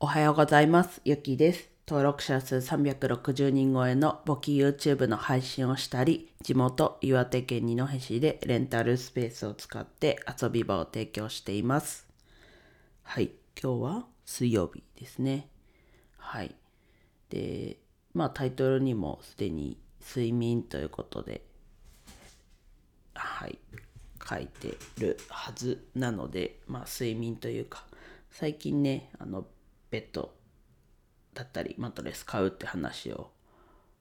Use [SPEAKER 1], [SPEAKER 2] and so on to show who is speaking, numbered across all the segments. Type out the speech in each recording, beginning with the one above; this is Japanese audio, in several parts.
[SPEAKER 1] おはようございます。ゆきです。登録者数360人超えの簿記 YouTube の配信をしたり、地元岩手県二戸市でレンタルスペースを使って遊び場を提供しています。はい、今日は水曜日ですね。はい。で、まあタイトルにもすでに睡眠ということで、はい、書いてるはずなので、まあ睡眠というか、最近ね、あの、ベッドだったりマットレス買うって話を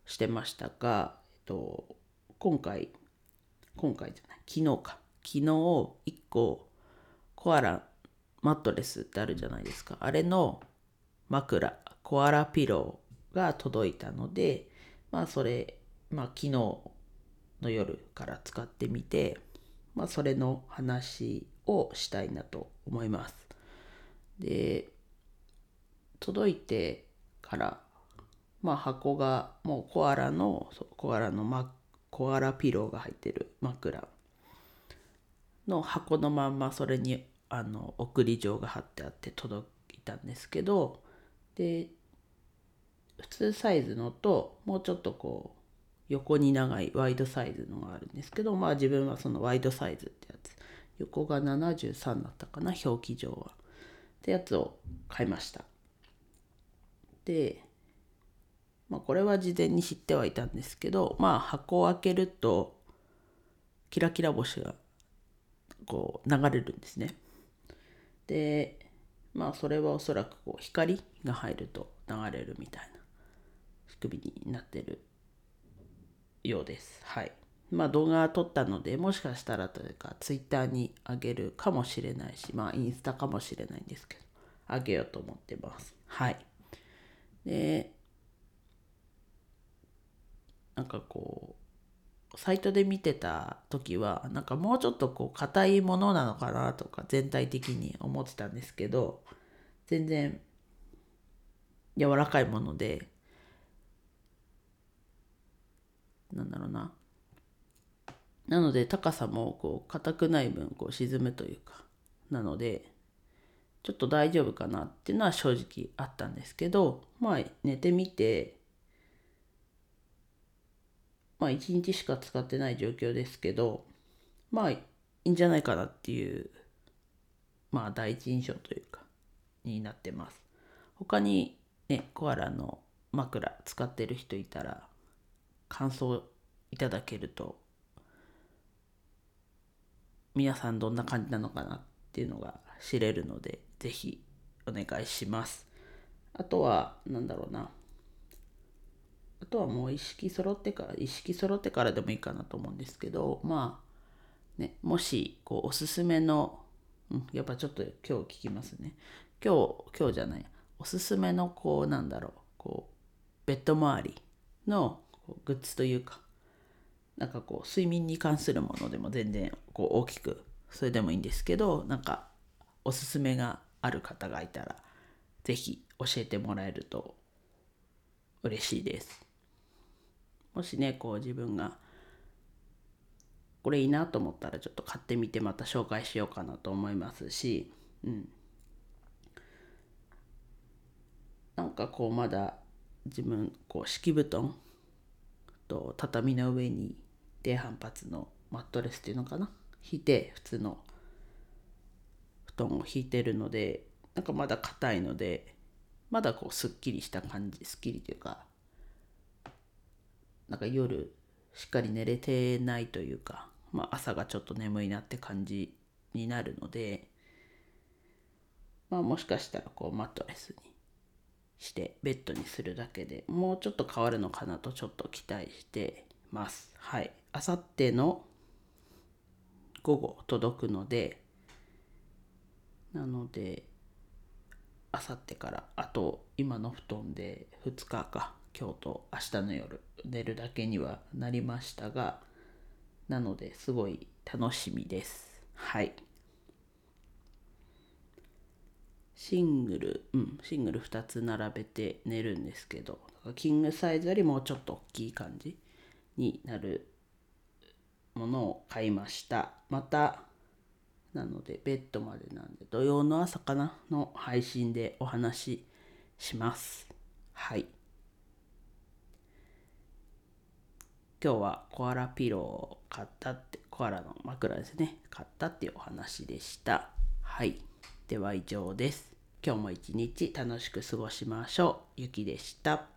[SPEAKER 1] してましたが、えっと、今回、今回じゃない、昨日か。昨日1個コアラマットレスってあるじゃないですか。あれの枕、コアラピローが届いたので、まあそれ、まあ昨日の夜から使ってみて、まあそれの話をしたいなと思います。で、届いてから、まあ箱がもうコアラの、コアラのマコアラピローが入ってる枕の箱のまんまそれにあの送り状が貼ってあって届いたんですけどで普通サイズのともうちょっとこう横に長いワイドサイズのがあるんですけどまあ自分はそのワイドサイズってやつ。横が73だったかな表記上は。ってやつを買いました。まあこれは事前に知ってはいたんですけどまあ箱を開けるとキラキラ星がこう流れるんですね。でまあそれはおそらくこう光が入ると流れるみたいな仕組みになってるようです。はい。まあ動画撮ったのでもしかしたらというかツイッターにあげるかもしれないしまあインスタかもしれないんですけどあげようと思ってます。はい。でなんかこうサイトで見てた時はなんかもうちょっとこう硬いものなのかなとか全体的に思ってたんですけど全然柔らかいものでなんだろうな。なので高さもこう硬くない分こう沈むというかなのでちょっと大丈夫かなっていうのは正直あったんですけどまあ寝てみてまあ1日しか使ってない状況ですけどまあいいんじゃないかなっていうまあ第一印象というかになってます。他にねコアラの枕使ってる人いたら感想いただけると皆さんどんな感じなのかなっていうのが知れるのでぜひお願いします。あとはなんだろうな。あとはもう意識揃ってから意識揃ってからでもいいかなと思うんですけどまあねもしこうおすすめの、うん、やっぱちょっと今日聞きますね。今日今日じゃないおすすめのこうなんだろう。こうベッド周りのグッズというかなんかこう睡眠に関するものでも全然こう大きくそれでもいいんですけどなんかおすすめがある方がいたら是非教えてもらえると嬉しいです。もしねこう自分がこれいいなと思ったらちょっと買ってみてまた紹介しようかなと思いますし、うん、なんかこうまだ自分こう敷布団と畳の上に低反発のマットレスっていうのかな？引いて普通の団を引いてるのでなんかまだ硬いのでまだこうすっきりした感じすっきりというかなんか夜しっかり寝れてないというか、まあ、朝がちょっと眠いなって感じになるので、まあ、もしかしたらこうマットレスにしてベッドにするだけでもうちょっと変わるのかなとちょっと期待してます。はい。あさっての午後届くので、なので、あさってからあと今の布団で2日か今日と明日の夜寝るだけにはなりましたがなのですごい楽しみです。はい。シングルうんシングル2つ並べて寝るんですけどキングサイズよりもうちょっと大きい感じになるものを買いました。またなのでベッドまでなんで土曜の朝かなの配信でお話しします。はい。今日はコアラピローを買ったってコアラの枕ですね。買ったっていうお話でした。はい。では以上です。今日も一日楽しく過ごしましょう。ゆきでした。